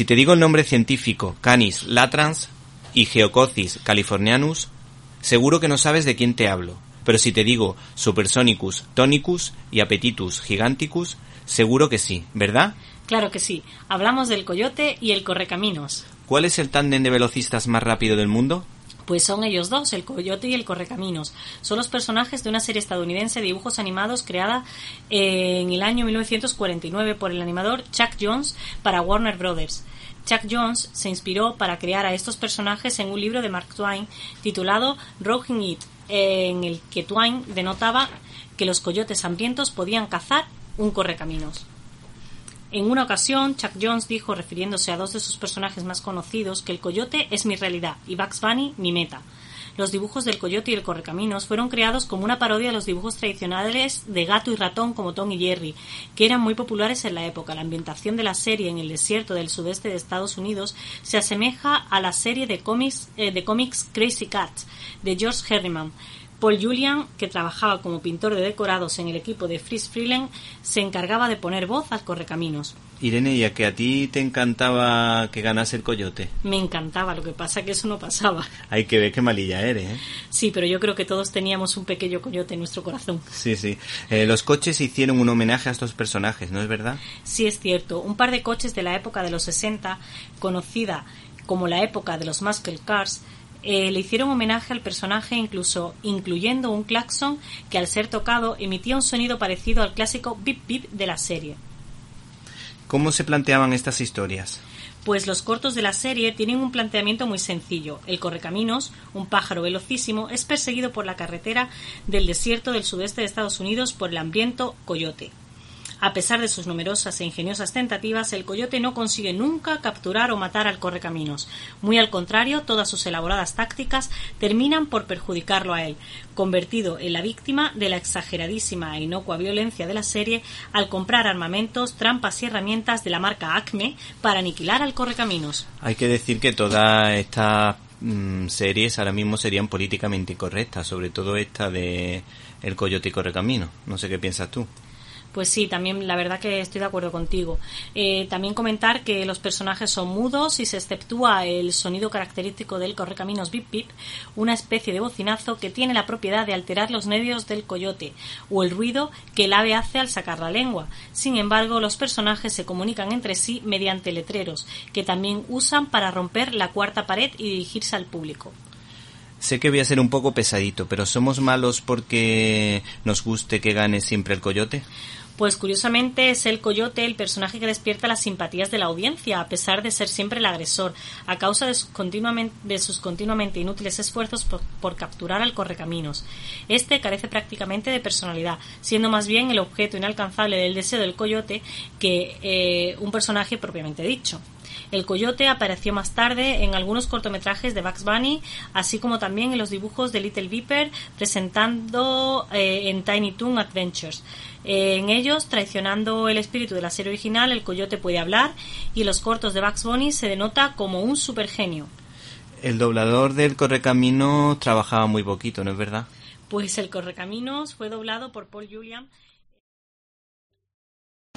Si te digo el nombre científico Canis latrans y Geococis californianus, seguro que no sabes de quién te hablo. Pero si te digo Supersonicus tonicus y Appetitus giganticus, seguro que sí, ¿verdad? Claro que sí. Hablamos del coyote y el correcaminos. ¿Cuál es el tándem de velocistas más rápido del mundo? Pues son ellos dos, el coyote y el correcaminos. Son los personajes de una serie estadounidense de dibujos animados creada en el año 1949 por el animador Chuck Jones para Warner Brothers. Chuck Jones se inspiró para crear a estos personajes en un libro de Mark Twain titulado Rocking It, en el que Twain denotaba que los coyotes hambrientos podían cazar un correcaminos. En una ocasión, Chuck Jones dijo, refiriéndose a dos de sus personajes más conocidos, que el coyote es mi realidad y Bugs Bunny mi meta. Los dibujos del coyote y el correcaminos fueron creados como una parodia de los dibujos tradicionales de gato y ratón como Tom y Jerry, que eran muy populares en la época. La ambientación de la serie en el desierto del sudeste de Estados Unidos se asemeja a la serie de cómics, eh, Crazy Cat de George Herriman. Paul Julian, que trabajaba como pintor de decorados en el equipo de Fritz Freeland, se encargaba de poner voz al correcaminos. Irene, ¿y a que a ti te encantaba que ganase el coyote? Me encantaba, lo que pasa que eso no pasaba. Hay que ver qué malilla eres, ¿eh? Sí, pero yo creo que todos teníamos un pequeño coyote en nuestro corazón. Sí, sí. Eh, los coches hicieron un homenaje a estos personajes, ¿no es verdad? Sí, es cierto. Un par de coches de la época de los 60, conocida como la época de los muscle cars, eh, le hicieron homenaje al personaje incluso incluyendo un claxon que al ser tocado emitía un sonido parecido al clásico bip bip de la serie. ¿Cómo se planteaban estas historias? Pues los cortos de la serie tienen un planteamiento muy sencillo. El correcaminos, un pájaro velocísimo, es perseguido por la carretera del desierto del sudeste de Estados Unidos por el hambriento coyote. A pesar de sus numerosas e ingeniosas tentativas, el coyote no consigue nunca capturar o matar al correcaminos. Muy al contrario, todas sus elaboradas tácticas terminan por perjudicarlo a él, convertido en la víctima de la exageradísima e inocua violencia de la serie al comprar armamentos, trampas y herramientas de la marca Acme para aniquilar al correcaminos. Hay que decir que todas estas mm, series ahora mismo serían políticamente incorrectas, sobre todo esta de El Coyote y Correcamino. No sé qué piensas tú. Pues sí, también la verdad que estoy de acuerdo contigo. Eh, también comentar que los personajes son mudos y se exceptúa el sonido característico del correcaminos bip bip, una especie de bocinazo que tiene la propiedad de alterar los nervios del coyote o el ruido que el ave hace al sacar la lengua. Sin embargo, los personajes se comunican entre sí mediante letreros, que también usan para romper la cuarta pared y dirigirse al público. Sé que voy a ser un poco pesadito, pero ¿somos malos porque nos guste que gane siempre el coyote? Pues curiosamente es el coyote el personaje que despierta las simpatías de la audiencia, a pesar de ser siempre el agresor, a causa de sus continuamente, de sus continuamente inútiles esfuerzos por, capturar al correcaminos. Este carece prácticamente de personalidad, siendo más bien el objeto inalcanzable del deseo del coyote que eh, un personaje propiamente dicho. El coyote apareció más tarde en algunos cortometrajes de Bugs Bunny, así como también en los dibujos de Little Viper, presentando eh, en Tiny Toon Adventures. En ellos, traicionando el espíritu de la serie original, el coyote puede hablar y en los cortos de Bugs Bunny se denota como un supergenio. El doblador del Correcaminos trabajaba muy poquito, ¿no es verdad? Pues el Correcaminos fue doblado por Paul Julian.